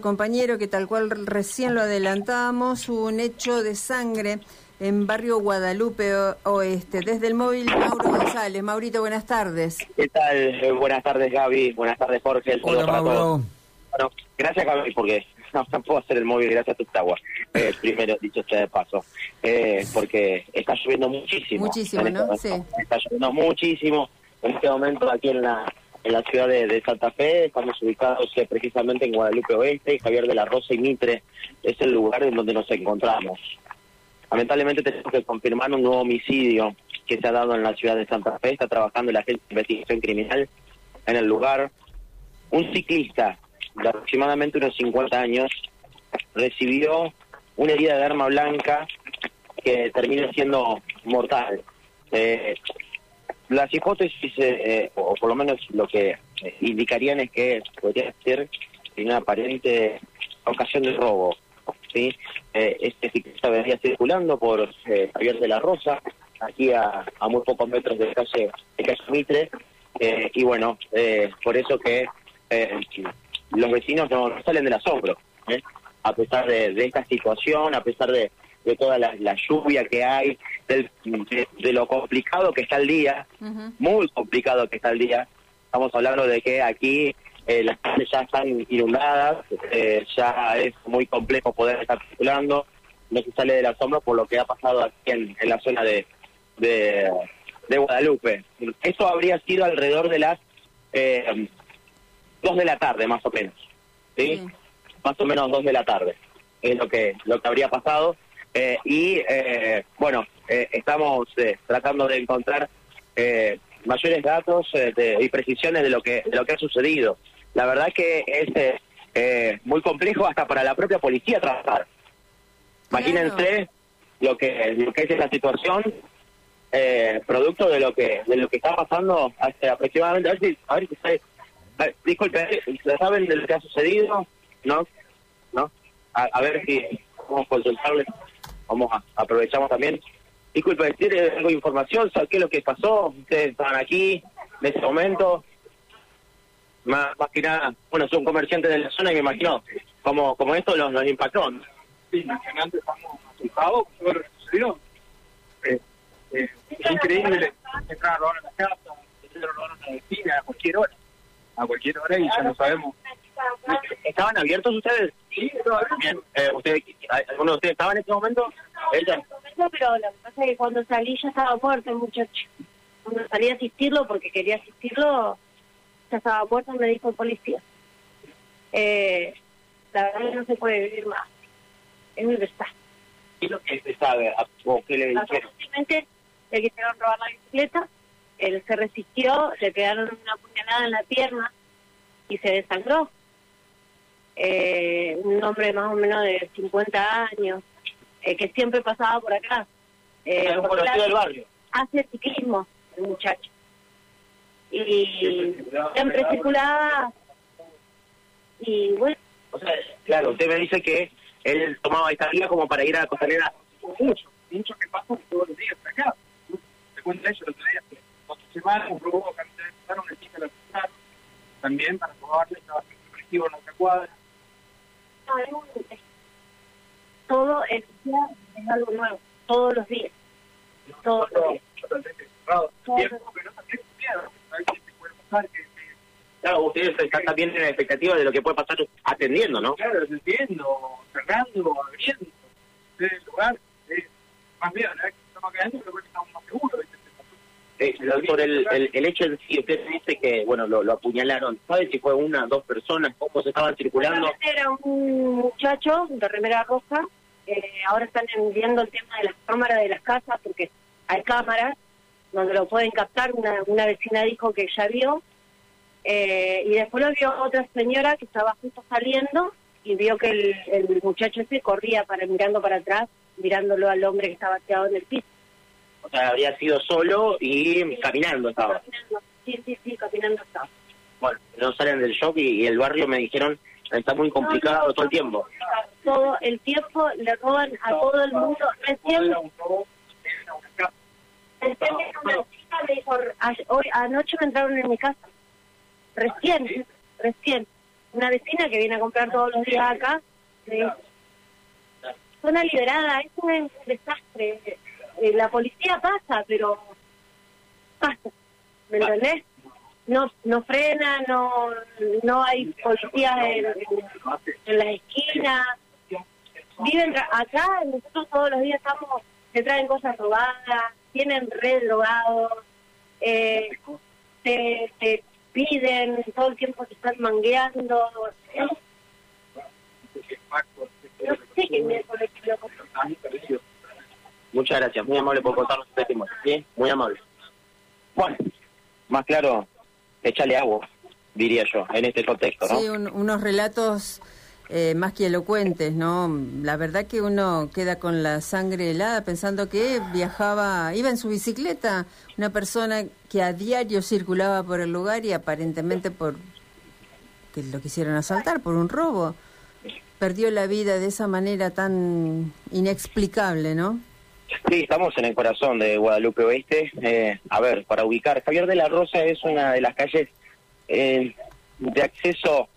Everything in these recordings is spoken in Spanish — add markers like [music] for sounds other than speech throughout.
compañero que tal cual recién lo adelantábamos, un hecho de sangre en barrio Guadalupe Oeste. Desde el móvil Mauro González. Maurito, buenas tardes. ¿Qué tal? Eh, buenas tardes Gaby, buenas tardes Jorge. Hola Mauro. Bueno, gracias Gaby porque [laughs] no, puedo hacer el móvil gracias a tu agua. Eh, primero, dicho sea de paso. Eh, porque está lloviendo muchísimo. Muchísimo, ¿no? Sí. Está lloviendo muchísimo. En este momento aquí en la en la ciudad de, Santa Fe. Estamos ubicados eh, precisamente en Guadalupe Oeste. Javier de la Rosa y Mitre es el lugar en donde nos encontramos. Lamentablemente tenemos que confirmar un nuevo homicidio que se ha dado en la ciudad de Santa Fe. Está trabajando la agencia de investigación criminal en el lugar. Un ciclista de aproximadamente unos 50 años recibió una herida de arma blanca que termina siendo mortal. Eh, las hipótesis, eh, eh, o por lo menos lo que eh, indicarían es que podría ser una aparente ocasión de robo. ¿sí? este ciclista venía circulando por Javier de la Rosa, aquí a, muy pocos metros de calle, de calle Mitre, y bueno, por eso que los vecinos no, salen del asombro, a pesar de, de esta situación, a pesar de, de toda la, lluvia que hay, de, lo complicado que está el día, muy complicado que está el día. Estamos hablando de que aquí eh, las calles ya están inundadas, eh, ya es muy complejo poder estar circulando, no se sale del asombro por lo que ha pasado aquí en, la zona de, de, Guadalupe. Eso habría sido alrededor de las eh, dos de la tarde, más o menos. ¿sí? Más o menos dos de la tarde es lo que, lo que habría pasado. Eh, y eh, bueno, eh, estamos tratando de encontrar mayores datos y precisiones de lo que de lo que ha sucedido. La verdad que es muy complejo hasta para la propia policía trabajar. Imagínense lo que lo que es la situación producto de lo que de lo que está pasando hace aproximadamente a ver si a ver si disculpe saben de lo que ha sucedido no no a, ver si podemos consultarles vamos a aprovechamos también. Disculpe, decir algo de información, ¿qué es lo que pasó? Ustedes estaban aquí en ese momento. Más, más que nada, bueno, son comerciantes de la zona y me imagino como, como esto los, los impactó. Sí, imagínate, estamos asustados todo lo que sucedió. Eh, eh, es increíble. Entrar a robar en la casa, entrar a robar en la vecina a cualquier hora. A cualquier hora y ya no sabemos ¿Estaban abiertos ustedes? Sí, Bien. Eh, ¿ustedes, ¿Alguno de ustedes estaba en este momento? Pero lo que pasa es que cuando salí ya estaba muerto el muchacho. Cuando salí a asistirlo, porque quería asistirlo, ya estaba muerto, me dijo el policía. Eh, la verdad es que no se puede vivir más. Es muy desastre. ¿Qué es lo que se sabe? ¿O qué le dijeron? Simplemente le quisieron robar la bicicleta, él se resistió, le pegaron una puñalada en la pierna y se desangró eh, un hombre más o menos de 50 años, eh, que siempre pasaba por acá. Eh, un conocido del barrio? Hace ciclismo, el muchacho. Y siempre circulaba. Y bueno. O sea, claro, usted me dice que él tomaba esta vía como para ir a la costanera. Mucho, mucho que pasa todos los días acá. Se cuenta eso el otro día. Cuatro semanas robó camiseta de empezaron, le chica la también para probarle, estaba haciendo colectivo en otra cuadra todo el día es algo nuevo, todos los días. Todos los días. Claro, ustedes están también en la expectativa de lo que puede pasar atendiendo, ¿no? Claro, atendiendo, cerrando, abriendo. el lugar, más bien, ¿verdad? Estamos quedando, pero estamos más seguros. Eh, por el, el, el, hecho de si usted dice que, bueno, lo, lo apuñalaron, ¿sabe si fue una, dos personas, cómo se estaban circulando? Era un muchacho de remera roja, eh, ahora están viendo el tema de las cámaras de las casas, porque hay cámaras donde lo pueden captar, una, una vecina dijo que ya vio, eh, y después lo vio otra señora que estaba justo saliendo y vio que el, el muchacho ese corría para mirando para atrás, mirándolo al hombre que estaba tirado en el piso. O sea, habría sido solo y caminando estaba. Sí, sí, sí, caminando estaba. Bueno, no salen del shock y, el barrio me dijeron está muy complicado todo el tiempo. Todo el tiempo le roban a todo el mundo. Recién, hoy anoche me entraron en mi casa. Recién, recién. una vecina que viene a comprar todos los días acá. me Zona liberada, es un desastre. Eh, la policía pasa, pero pasa. ¿Me entendés? No, no frena, no, no hay policías en, en las esquinas. Viven acá, nosotros todos los días estamos, se traen cosas robadas, tienen re drogados, eh, te, te piden, todo el tiempo te están mangueando. No sé qué Muchas gracias, muy amable por contarnos su testimonio, ¿sí? Muy amable. Bueno, más claro, échale agua, diría yo, en este contexto, ¿no? Sí, un- unos relatos eh, más que elocuentes, ¿no? La verdad que uno queda con la sangre helada pensando que viajaba, iba en su bicicleta, una persona que a diario circulaba por el lugar y aparentemente por que lo quisieron asaltar, por un robo. Perdió la vida de esa manera tan inexplicable, ¿no? Sí, estamos en el corazón de Guadalupe Oeste. Eh, a ver, para ubicar, Javier de la Rosa es una de las calles eh, de acceso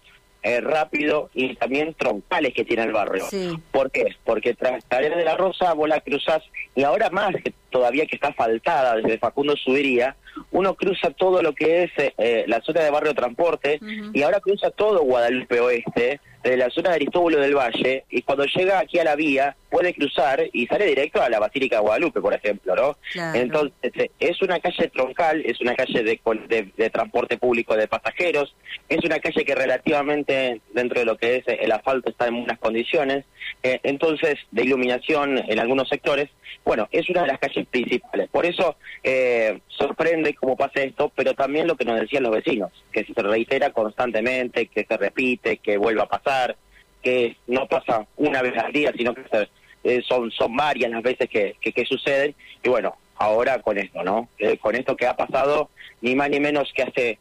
eh, rápido y también troncales que tiene el barrio. Sí. ¿Por qué? Porque tras Javier de la Rosa vos la cruzás y ahora más que todavía que está faltada desde Facundo Subiría, uno cruza todo lo que es eh, la zona de barrio transporte y ahora cruza todo Guadalupe Oeste, desde la zona de Aristóbulo del Valle, y cuando llega aquí a la vía puede cruzar y sale directo a la Basílica de Guadalupe, por ejemplo, ¿no? Claro. Entonces, eh, es una calle troncal, es una calle de, de, de transporte público de pasajeros, es una calle que relativamente dentro de lo que es el asfalto está en buenas condiciones, eh, entonces de iluminación en algunos sectores, bueno, es una de las calles principales. Por eso eh, sorprende cómo pasa esto, pero también lo que nos decían los vecinos, que se reitera constantemente, que se repite, que vuelve a pasar, que no pasa una vez al día, sino que eh, son, son varias las veces que, que, que suceden. Y bueno, ahora con esto, ¿no? Eh, con esto que ha pasado, ni más ni menos que hace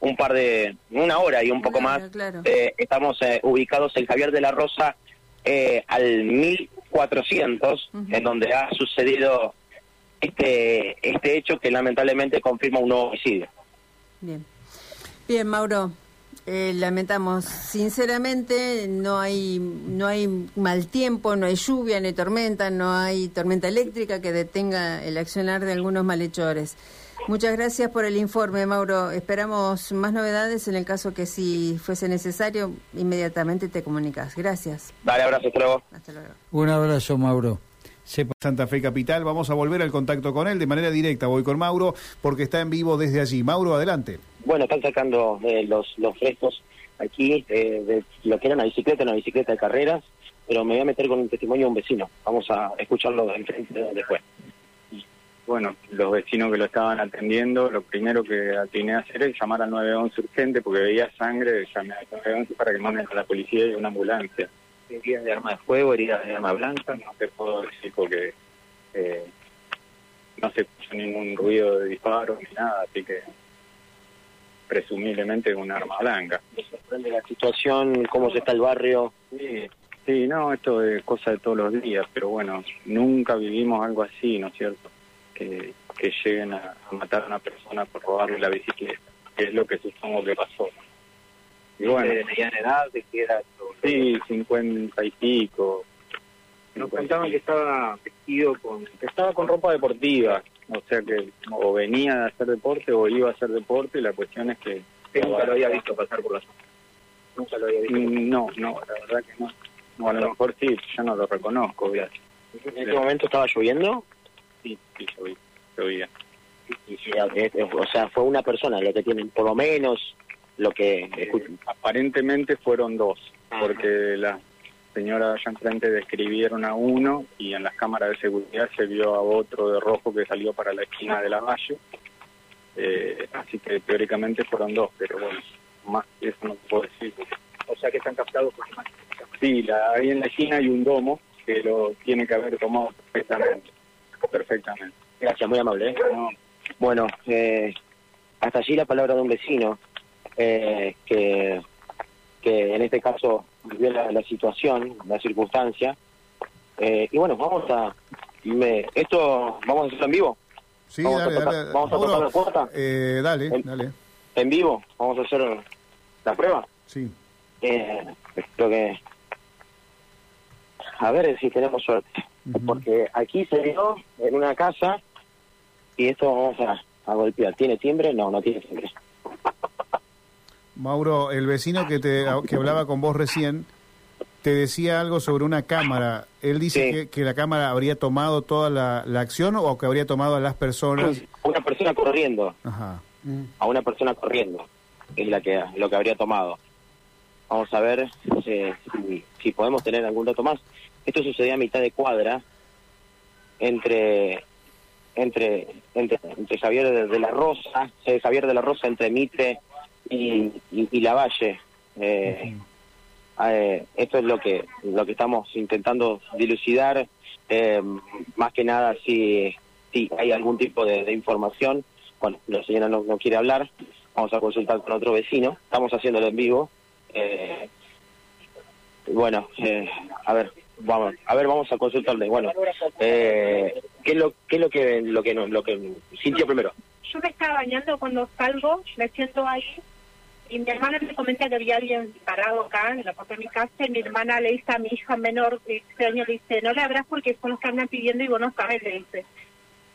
un par de, una hora y un poco Claro, más, claro. eh, estamos ubicados en Javier de la Rosa eh, al 1400, Ujú. en donde ha sucedido este este hecho que lamentablemente confirma un nuevo homicidio. Bien. Bien, Mauro. Eh, lamentamos, sinceramente, no hay no hay mal tiempo, no hay lluvia, no hay tormenta, no hay tormenta eléctrica que detenga el accionar de algunos malhechores. Muchas gracias por el informe, Mauro. Esperamos más novedades en el caso que si fuese necesario, inmediatamente te comunicas. Gracias. Dale, abrazo, hasta luego. Hasta luego. Un abrazo, Mauro. Sepa- Santa Fe Capital. Vamos a volver al contacto con él de manera directa. Voy con Mauro porque está en vivo desde allí. Mauro, adelante. Bueno, están sacando eh, los, los restos aquí eh, de lo que era una bicicleta, una bicicleta de carreras, pero me voy a meter con un testimonio de un vecino. Vamos a escucharlo enfrente de donde fue. bueno, los vecinos que lo estaban atendiendo, lo primero que atiné a hacer es llamar al 911 urgente porque veía sangre, llamé al 911 para que manden a la policía y una ambulancia. Heridas de arma de fuego, heridas de arma blanca, no te puedo decir porque eh, no se puso ningún ruido de disparo ni nada, así que presumiblemente un arma blanca. Me sorprende la situación, cómo se está el barrio. Sí, sí, no, esto es cosa de todos los días, pero bueno, nunca vivimos algo así, ¿no es cierto? Que, que lleguen a, a matar a una persona por robarle la bicicleta, que es lo que supongo que pasó. Y bueno, ¿De mediana edad? ¿De qué edad? sí, cincuenta y pico. Nos contaban que estaba vestido con... Estaba con ropa deportiva, o sea que o venía de hacer deporte o iba a hacer deporte, y la cuestión es que... Nunca lo había visto pasar por la zona. Nunca lo había visto. Mm, No, no, la verdad que no. O a lo mejor sí, yo no lo reconozco, ya. ¿En ese momento estaba lloviendo? Sí, sí, yo vi. Y, y, eh, o sea, fue una persona lo que tienen, por lo menos lo que escuchan. Aparentemente fueron dos, Ajá. porque la señora allá enfrente describieron a uno y en las cámaras de seguridad se vio a otro de rojo que salió para la esquina de la valle. Eh, así que teóricamente fueron dos, pero bueno, más que eso no puedo decir. O sea, que están captados por. Sí, la, ahí en la esquina hay un domo que lo tiene que haber tomado perfectamente. Perfectamente. Gracias, muy amable. ¿eh? No, Bueno, eh, hasta allí la palabra de un vecino eh, que, que en este caso vivió la, la situación, la circunstancia. Eh, y bueno, vamos a... Me, esto vamos a hacerlo en vivo. Sí, Vamos a tocar- dale. vamos a tocar la puerta. eh, dale, En- dale. En vivo, vamos a hacer la prueba. Sí. Eh, creo que... A ver si tenemos suerte. Porque aquí se dio en una casa y esto vamos a, a golpear. ¿Tiene timbre? No, no tiene timbre. Mauro, el vecino que, te, que hablaba con vos recién te decía algo sobre una cámara. Él dice Sí. que, que la cámara habría tomado toda la, la acción o que habría tomado a las personas. Una persona corriendo, Ajá. a una persona corriendo, es la que lo que habría tomado. Vamos a ver eh, si, si podemos tener algún dato más. Esto sucedió a mitad de cuadra entre entre entre, entre Javier de, de la Rosa, eh, Javier de la Rosa entre Mitre y, y, y Lavalle. Eh, eh, esto es lo que lo que estamos intentando dilucidar. eh, más que nada si, si hay algún tipo de, de información. Bueno, la señora no, no quiere hablar. Vamos a consultar con otro vecino. Estamos haciéndolo en vivo. Eh, bueno, eh, a ver, vamos, a ver, vamos a consultarle. Bueno, eh, ¿qué es lo, qué es lo que lo que no- lo que sintió primero? yo me estaba bañando cuando salgo, me siento ahí y mi hermana me comenta que había alguien parado acá en la puerta de mi casa y mi hermana le dice a mi hija menor de 16 años, le dice, no le abras porque son los que andan pidiendo y vos no sabes, le dice.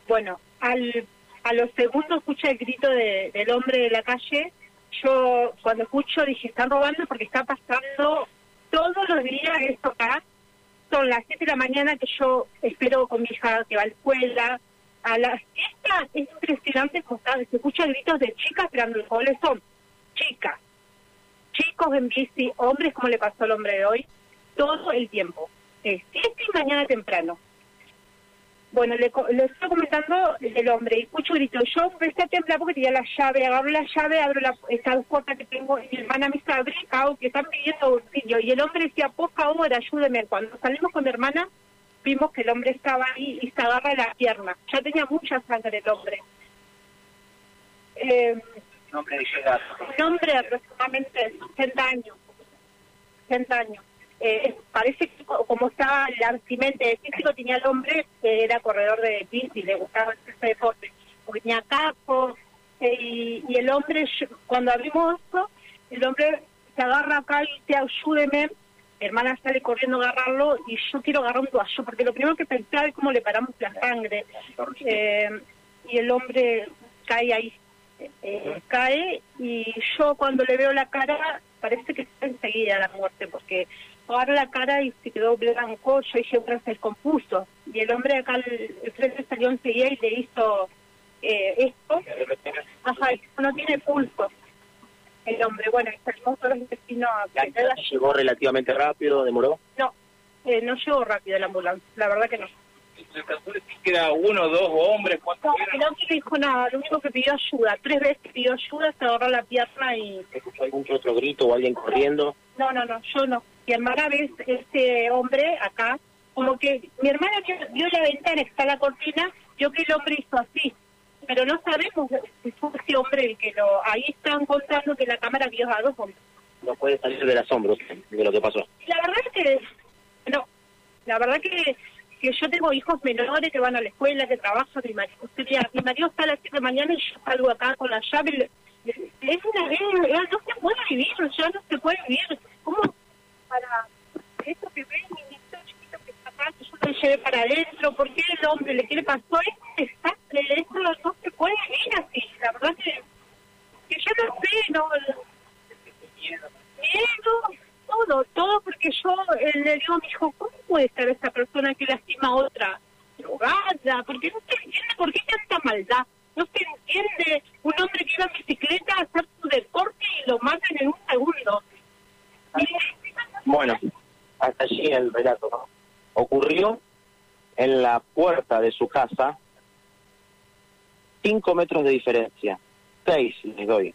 Bueno, al, a los segundos escucha el grito de- del hombre de la calle, yo cuando escucho dije, están robando porque está pasando todos los días esto acá, son las 7 de la mañana que yo espero con mi hija que va a la escuela. A las esta es impresionante como se escuchan gritos de chicas, pero los goles son chicas, chicos en bici, hombres como le pasó al hombre de hoy, todo el tiempo. 7 y mañana temprano. Bueno, le, estoy comentando el hombre y escucho gritos. Yo empecé a temblar porque tenía la llave, agarro la llave, abro la, esta puerta que tengo y mi hermana me abrí, cao, que están pidiendo auxilio. Y el hombre decía, por favor, ayúdeme. Cuando salimos con mi hermana, vimos que el hombre estaba ahí y se agarra la pierna. Ya tenía mucha sangre el hombre. Eh, Nombre de llegar. un hombre de aproximadamente 60 años. 60 años. Eh, parece que co- como estaba la vestimenta de físico tenía el hombre que era corredor de bici, le gustaba ese deporte. Porque tenía capo eh, y, y el hombre, cuando abrimos esto, el hombre se agarra acá y dice ayúdeme. Mi hermana sale corriendo a agarrarlo y yo quiero agarrar un toallo porque lo primero que pensaba es cómo le paramos la sangre. Eh, y el hombre cae ahí eh, cae y yo cuando le veo la cara parece que está enseguida la muerte porque agarra la cara y se quedó blanco. Yo dije bueno se descompuso y el hombre acá el, el frente salió enseguida y le hizo eh, esto. Ajá no tiene pulso el hombre. Bueno y salimos todos los vecinos a llegó relativamente rápido, demoró. no eh, no llegó rápido la ambulancia la verdad que no ¿Se trató de decir que era uno, dos hombres? ¿Cuántos no, el no dijo nada, lo único que pidió ayuda, tres veces pidió ayuda, se agarró la pierna y ¿Escuchó algún que otro grito o alguien corriendo? No, no, no, yo no. Mi hermana ve este hombre acá, como que mi hermana vio, vio la ventana, está la cortina, vio que el hombre hizo así, pero no sabemos si fue ese hombre el que lo... Ahí están contando que la cámara vio a dos hombres. No puede salir del asombro de lo que pasó. La verdad es que, no, la verdad que, que yo tengo hijos menores que van a la escuela, que trabajan, mi marido, sería- mi marido está a las 7 de la mañana y yo salgo acá con la llave. Es una, es- no se puede vivir, ya no se puede vivir. ¿Cómo para esto que ven, mi niñito chiquito que está acá, que yo lo llevé para adentro? ¿Por qué el hombre le quiere pasó este desastre? Esto no, no se puede vivir así. La verdad que, que yo no sé, no miedo, todo, todo porque yo eh, le digo a mi hijo, ¿cómo puede ser esta persona que lastima a otra? Drogada, porque no se entiende por qué tanta maldad. No se entiende un hombre que iba en bicicleta a hacer su deporte y lo matan en un segundo. Bueno, hasta allí el relato. Ocurrió en la puerta de su casa, cinco metros de diferencia, seis les doy.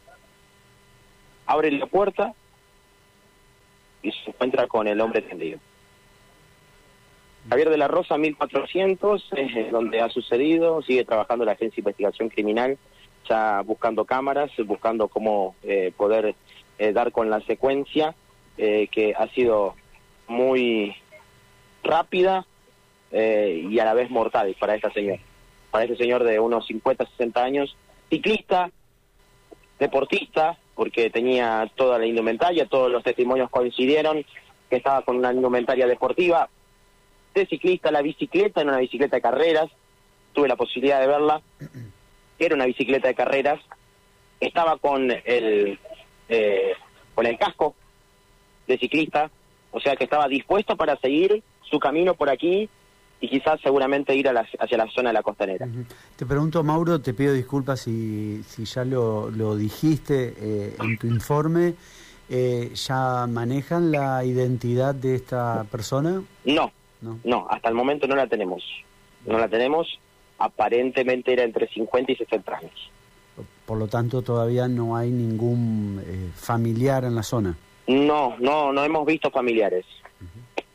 Abre la puerta y se encuentra con el hombre tendido. Javier de la Rosa, 1400, es donde ha sucedido, sigue trabajando la Agencia de Investigación Criminal, ya buscando cámaras, buscando cómo eh, poder eh, dar con la secuencia, eh, que ha sido muy rápida eh, y a la vez mortal para esta señora. Para este señor de unos 50, 60 años, ciclista, deportista, porque tenía toda la indumentaria, todos los testimonios coincidieron que estaba con una indumentaria deportiva, de ciclista, la bicicleta, en una bicicleta de carreras, tuve la posibilidad de verla, [clears throat] era una bicicleta de carreras, estaba con el, eh, con el casco de ciclista, o sea que estaba dispuesto para seguir su camino por aquí y quizás seguramente ir a la- hacia la zona de la costanera. Te pregunto, Mauro, te pido disculpas si, si ya lo, lo dijiste eh, en tu informe. Eh, ¿Ya manejan la identidad de esta persona? No, No. no, hasta el momento no la tenemos. No la tenemos, aparentemente era entre 50 y 60 años. Por lo tanto, todavía no hay ningún eh, familiar en la zona. No, no, no hemos visto familiares.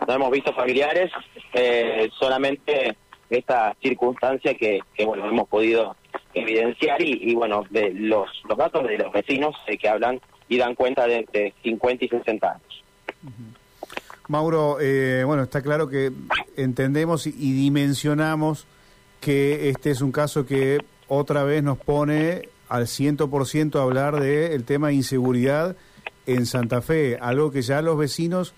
No hemos visto familiares, eh, solamente esta circunstancia que, bueno, hemos podido evidenciar y, y, bueno, de los, los datos de los vecinos eh, que hablan y dan cuenta de, de 50 y 60 años. Mauro, eh, bueno, está claro que entendemos y, y dimensionamos que este es un caso que otra vez nos pone al 100% a hablar del tema de inseguridad en Santa Fe, algo que ya los vecinos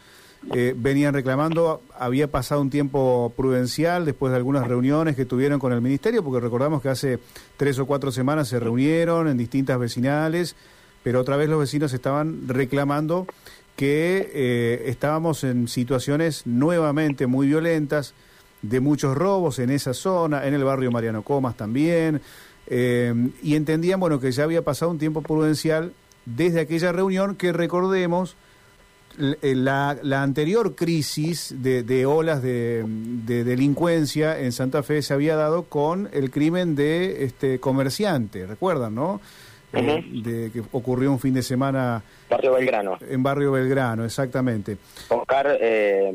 eh, venían reclamando, había pasado un tiempo prudencial después de algunas reuniones que tuvieron con el ministerio, porque recordamos que hace tres o cuatro semanas se reunieron en distintas vecinales, pero otra vez los vecinos estaban reclamando que eh, estábamos en situaciones nuevamente muy violentas, de muchos robos en esa zona, en el barrio Mariano Comas también, eh, y entendían bueno que ya había pasado un tiempo prudencial desde aquella reunión que recordemos la, la anterior crisis de, de olas de, de delincuencia en Santa Fe se había dado con el crimen de este comerciante, recuerdan, ¿no? Eh, de que ocurrió un fin de semana Barrio Belgrano, en Barrio Belgrano, exactamente. Oscar eh,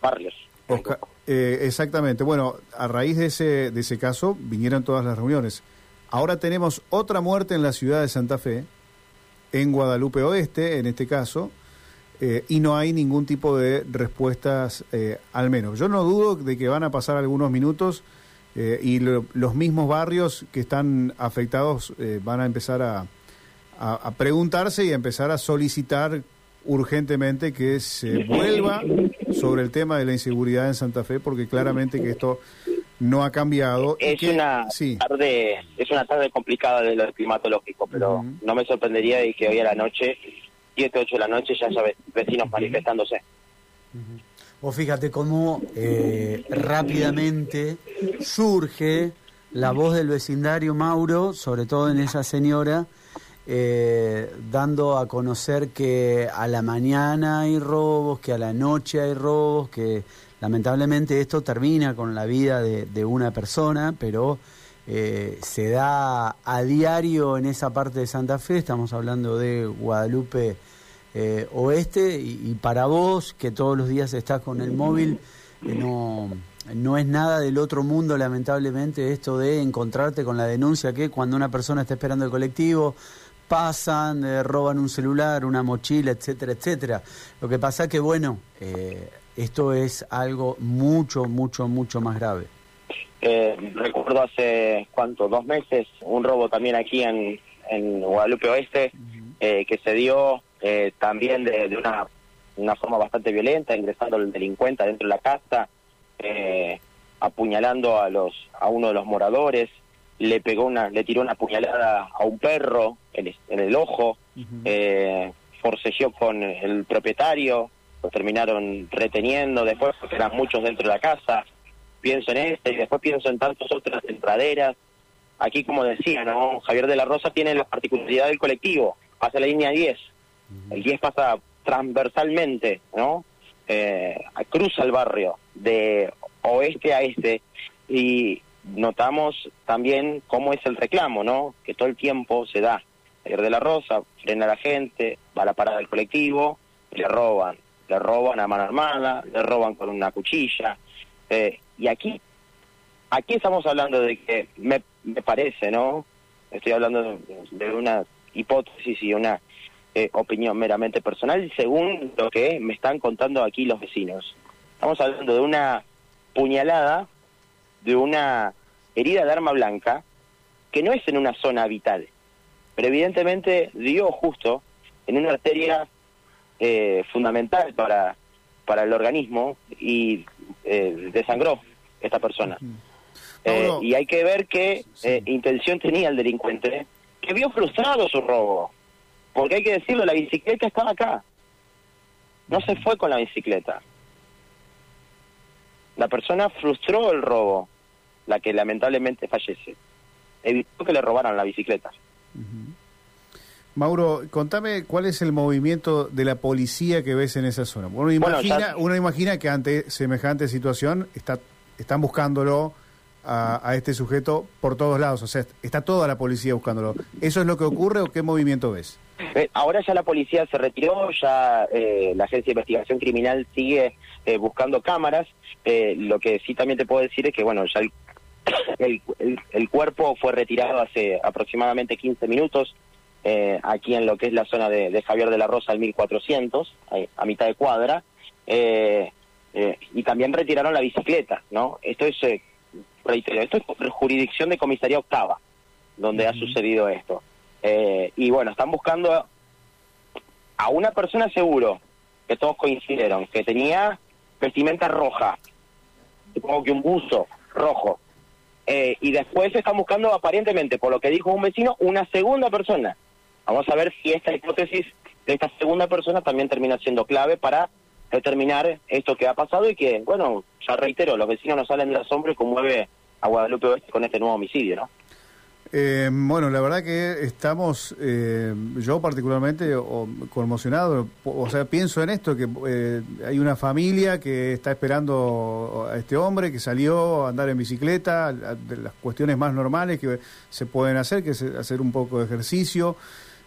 Barrios. Oscar- eh, exactamente. Bueno, a raíz de ese, de ese caso vinieron todas las reuniones. Ahora tenemos otra muerte en la ciudad de Santa Fe, en Guadalupe Oeste, en este caso, eh, y no hay ningún tipo de respuestas, eh, al menos. Yo no dudo de que van a pasar algunos minutos eh, y lo- los mismos barrios que están afectados eh, van a empezar a, a- a preguntarse y a empezar a solicitar urgentemente que se vuelva sobre el tema de la inseguridad en Santa Fe, porque claramente que esto no ha cambiado. y Es que- una sí. tarde, es una tarde complicada de lo climatológico, pero no me sorprendería de que hoy a la noche, 7, 8 de la noche, ya ve- vecinos manifestándose. O fíjate cómo eh, rápidamente surge la voz del vecindario Mauro, sobre todo en esa señora, eh, dando a conocer que a la mañana hay robos, que a la noche hay robos, que lamentablemente esto termina con la vida de, de una persona, pero eh, se da a diario en esa parte de Santa Fe, estamos hablando de Guadalupe eh, Oeste, y, para vos, que todos los días estás con el móvil, eh, no, no es nada del otro mundo, lamentablemente, esto de encontrarte con la denuncia que cuando una persona está esperando el colectivo, pasan, eh, roban un celular, una mochila, etcétera, etcétera. Lo que pasa que, bueno, eh, esto es algo mucho, mucho, mucho más grave. Eh, recuerdo hace, ¿cuánto? Dos meses, un robo también aquí en, en Guadalupe Oeste, eh, que se dio eh, también de, de una, una forma bastante violenta, ingresando el delincuente dentro de la casa, eh, apuñalando a los a uno de los moradores, le pegó una, le tiró una puñalada a un perro en, el- en el ojo, eh, forcejeó con el propietario, lo terminaron reteniendo después porque eran muchos dentro de la casa. Pienso en este y después pienso en tantas otras entraderas. Aquí, como decía, ¿no? Javier de la Rosa tiene la particularidad del colectivo, pasa la línea 10. El 10 pasa transversalmente, ¿no? Eh, cruza el barrio de oeste a este y notamos también cómo es el reclamo, ¿no? Que todo el tiempo se da. Javier de la Rosa frena a la gente, va a la parada del colectivo, y le roban, le roban a mano armada, le roban con una cuchilla. Eh, y aquí, aquí estamos hablando de que me, me parece, ¿no? Estoy hablando de, una hipótesis y una eh, opinión meramente personal según lo que me están contando aquí los vecinos. Estamos hablando de una puñalada, de una herida de arma blanca, que no es en una zona vital, pero evidentemente dio justo en una arteria eh, fundamental para, para el organismo y eh, desangró esta persona. Eh, y hay que ver qué eh, intención tenía el delincuente, que vio frustrado su robo. Porque hay que decirlo, la bicicleta estaba acá. No se fue con la bicicleta. La persona frustró el robo, la que lamentablemente fallece. Evitó que le robaran la bicicleta. Mauro, contame cuál es el movimiento de la policía que ves en esa zona. Uno Bueno, imagina, ya- uno imagina que ante semejante situación está, están buscándolo a, a este sujeto por todos lados. O sea, está toda la policía buscándolo. ¿Eso es lo que ocurre o qué movimiento ves? Eh, ahora ya la policía se retiró, ya eh, la Agencia de Investigación Criminal sigue eh, buscando cámaras. Eh, lo que sí también te puedo decir es que, bueno, ya el, [coughs] el, el- el cuerpo fue retirado hace aproximadamente 15 minutos eh, aquí en lo que es la zona de, de Javier de la Rosa, al 1400, ahí, a mitad de cuadra. Eh, eh, y también retiraron la bicicleta, ¿no? Esto es, eh, reitero, esto es jurisdicción de comisaría octava, donde ha sucedido esto. Eh, y bueno, están buscando a una persona seguro, que todos coincidieron, que tenía vestimenta roja, supongo que un buzo rojo. Eh, y después están buscando aparentemente, por lo que dijo un vecino, una segunda persona. Vamos a ver si esta hipótesis de esta segunda persona también termina siendo clave para determinar esto que ha pasado y que, bueno, ya reitero, los vecinos no salen del asombro y conmueve a Guadalupe Oeste con este nuevo homicidio, ¿no? Eh, bueno, la verdad que estamos, eh, yo particularmente o- conmocionado, o sea, pienso en esto, que eh, hay una familia que está esperando a este hombre que salió a andar en bicicleta, a- de las cuestiones más normales que se pueden hacer, que es hacer un poco de ejercicio,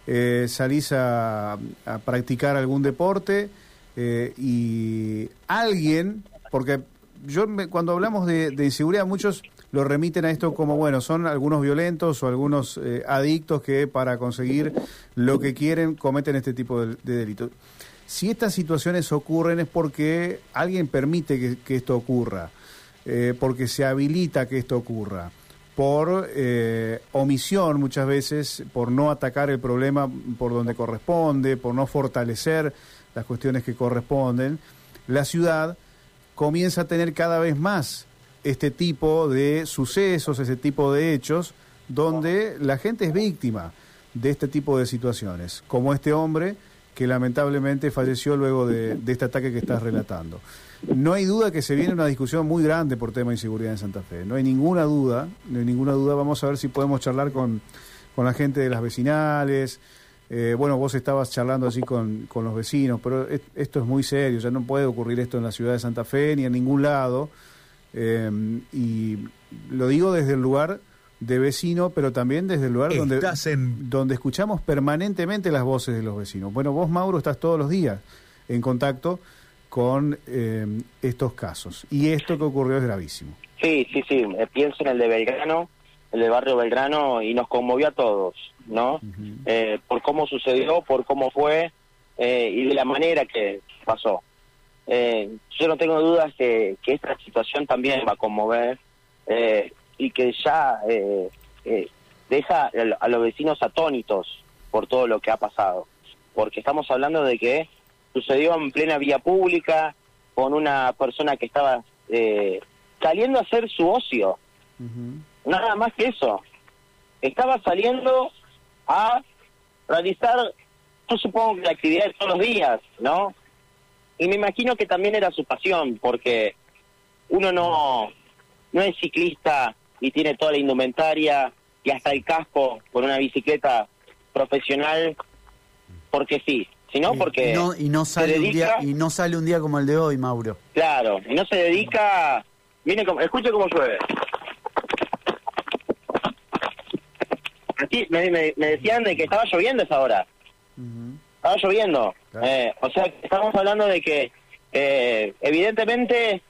eh, salís a, a practicar algún deporte eh, y alguien, porque yo me- cuando hablamos de, inseguridad muchos lo remiten a esto como bueno son algunos violentos o algunos eh, adictos que para conseguir lo que quieren cometen este tipo de, de delitos. Si estas situaciones ocurren es porque alguien permite que, que esto ocurra eh, porque se habilita que esto ocurra por eh, omisión muchas veces, por no atacar el problema por donde corresponde, por no fortalecer las cuestiones que corresponden, la ciudad comienza a tener cada vez más este tipo de sucesos, ese tipo de hechos, donde la gente es víctima de este tipo de situaciones, como este hombre que lamentablemente falleció luego de, de este ataque que estás relatando. No hay duda que se viene una discusión muy grande por tema de inseguridad en Santa Fe. No hay ninguna duda, no hay ninguna duda. Vamos a ver si podemos charlar con, con la gente de las vecinales. Eh, bueno, vos estabas charlando así con, con los vecinos, pero es- esto es muy serio. Ya no puede ocurrir esto en la ciudad de Santa Fe ni en ningún lado. Eh, y lo digo desde el lugar de vecino, pero también desde el lugar donde, en donde escuchamos permanentemente las voces de los vecinos. Bueno, vos, Mauro, estás todos los días en contacto con eh, estos casos. Y esto que ocurrió es gravísimo. Sí, sí, sí. eh, pienso en el de Belgrano, el de barrio Belgrano, y nos conmovió a todos, ¿no? Eh, por cómo sucedió, por cómo fue eh, y de la manera que pasó. Eh, yo no tengo dudas que, que esta situación también va a conmover eh, y que ya deja a los vecinos atónitos por todo lo que ha pasado. Porque estamos hablando de que sucedió en plena vía pública con una persona que estaba eh, saliendo a hacer su ocio. Nada más que eso. Estaba saliendo a realizar, yo supongo que la actividad de todos los días, ¿no? Y me imagino que también era su pasión, porque uno no, no es ciclista y tiene toda la indumentaria y hasta el casco con una bicicleta profesional, porque sí, sino porque y no, y no se sale un día y no sale un día como el de hoy, Mauro. Claro, y no se dedica. Viene como, escuche cómo llueve. Aquí me, me- me decían de que estaba lloviendo esa hora. Estaba lloviendo. Claro. Eh, o sea, estamos hablando de que eh, evidentemente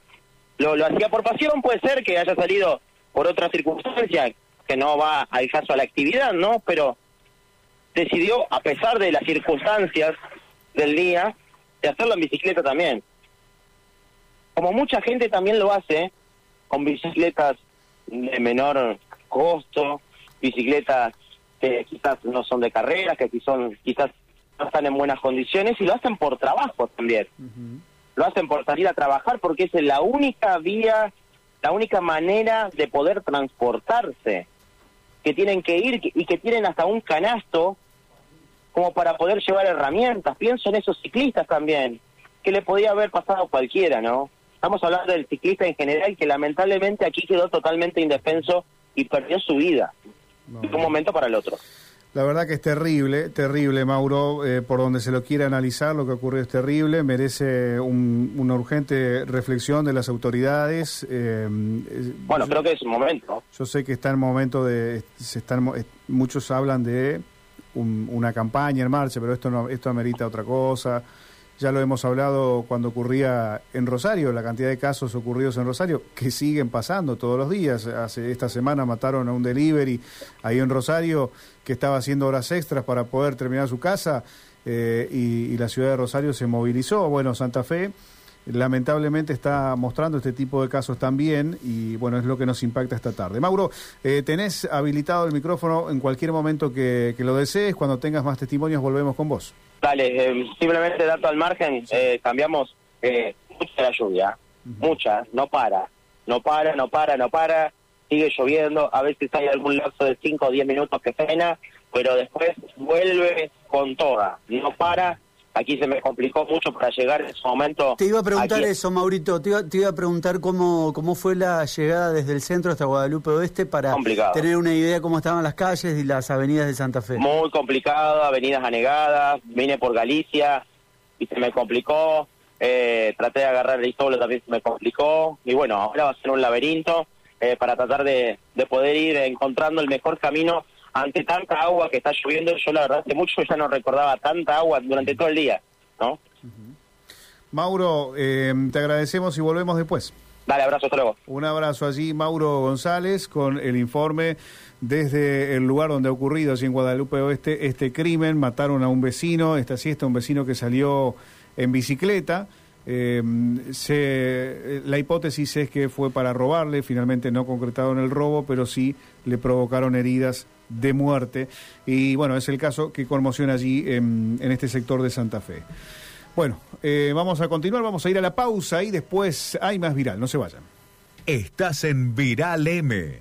lo, lo hacía por pasión, puede ser que haya salido por otra circunstancia que no va al caso a la actividad, ¿no? Pero decidió, a pesar de las circunstancias del día, de hacerlo en bicicleta también como mucha gente también lo hace, con bicicletas de menor costo, bicicletas que quizás no son de carreras, que quizás, quizás no están en buenas condiciones y lo hacen por trabajo también. Lo hacen por salir a trabajar porque es la única vía, la única manera de poder transportarse. Que tienen que ir y que tienen hasta un canasto como para poder llevar herramientas. Pienso en esos ciclistas también, que le podía haber pasado a cualquiera, ¿no? Estamos hablando del ciclista en general que lamentablemente aquí quedó totalmente indefenso y perdió su vida de un momento para el otro. La verdad que es terrible, terrible, Mauro, eh, por donde se lo quiera analizar, lo que ocurrió es terrible, merece un- una urgente reflexión de las autoridades. eh, eh, Bueno, creo que es un momento. Yo sé que está en momento de, se están, muchos hablan de un- una campaña en marcha, pero esto no, esto amerita otra cosa. Ya lo hemos hablado cuando ocurría en Rosario, la cantidad de casos ocurridos en Rosario, que siguen pasando todos los días. Hace esta semana mataron a un delivery ahí en Rosario que estaba haciendo horas extras para poder terminar su casa eh, y, y la ciudad de Rosario se movilizó. Bueno, Santa Fe lamentablemente está mostrando este tipo de casos también y bueno, es lo que nos impacta esta tarde. Mauro, eh, tenés habilitado el micrófono en cualquier momento que, que lo desees, cuando tengas más testimonios volvemos con vos. Dale, eh, simplemente dato al margen, eh, cambiamos eh, mucha la lluvia, mucha, no para, no para, no para, no para, sigue lloviendo, a veces hay algún lapso de 5 o 10 minutos que frena, pero después vuelve con toda, no para, aquí se me complicó mucho para llegar en ese momento. Te iba a preguntar aquí- eso, Maurito. Te iba, te iba a preguntar cómo, cómo fue la llegada desde el centro hasta Guadalupe Oeste para Complicado. tener una idea cómo estaban las calles y las avenidas de Santa Fe. Muy complicado, avenidas anegadas, vine por Galicia y se me complicó, eh, traté de agarrar el solo también se me complicó, y bueno, ahora va a ser un laberinto eh, para tratar de, de poder ir encontrando el mejor camino ante tanta agua que está lloviendo. Yo la verdad que mucho ya no recordaba tanta agua durante todo el día, ¿no? Mauro, eh, te agradecemos y volvemos después. Dale, abrazo, hasta luego. Un abrazo allí, Mauro González, con el informe desde el lugar donde ha ocurrido, allí en Guadalupe Oeste, este crimen. Mataron a un vecino, esta siesta, un vecino que salió en bicicleta. Eh, se- la hipótesis es que fue para robarle, finalmente no concretaron el robo, pero sí le provocaron heridas de muerte. Y bueno, es el caso que conmociona allí en, en este sector de Santa Fe. Bueno, eh, vamos a continuar, vamos a ir a la pausa y después hay más viral, no se vayan. Estás en Viral M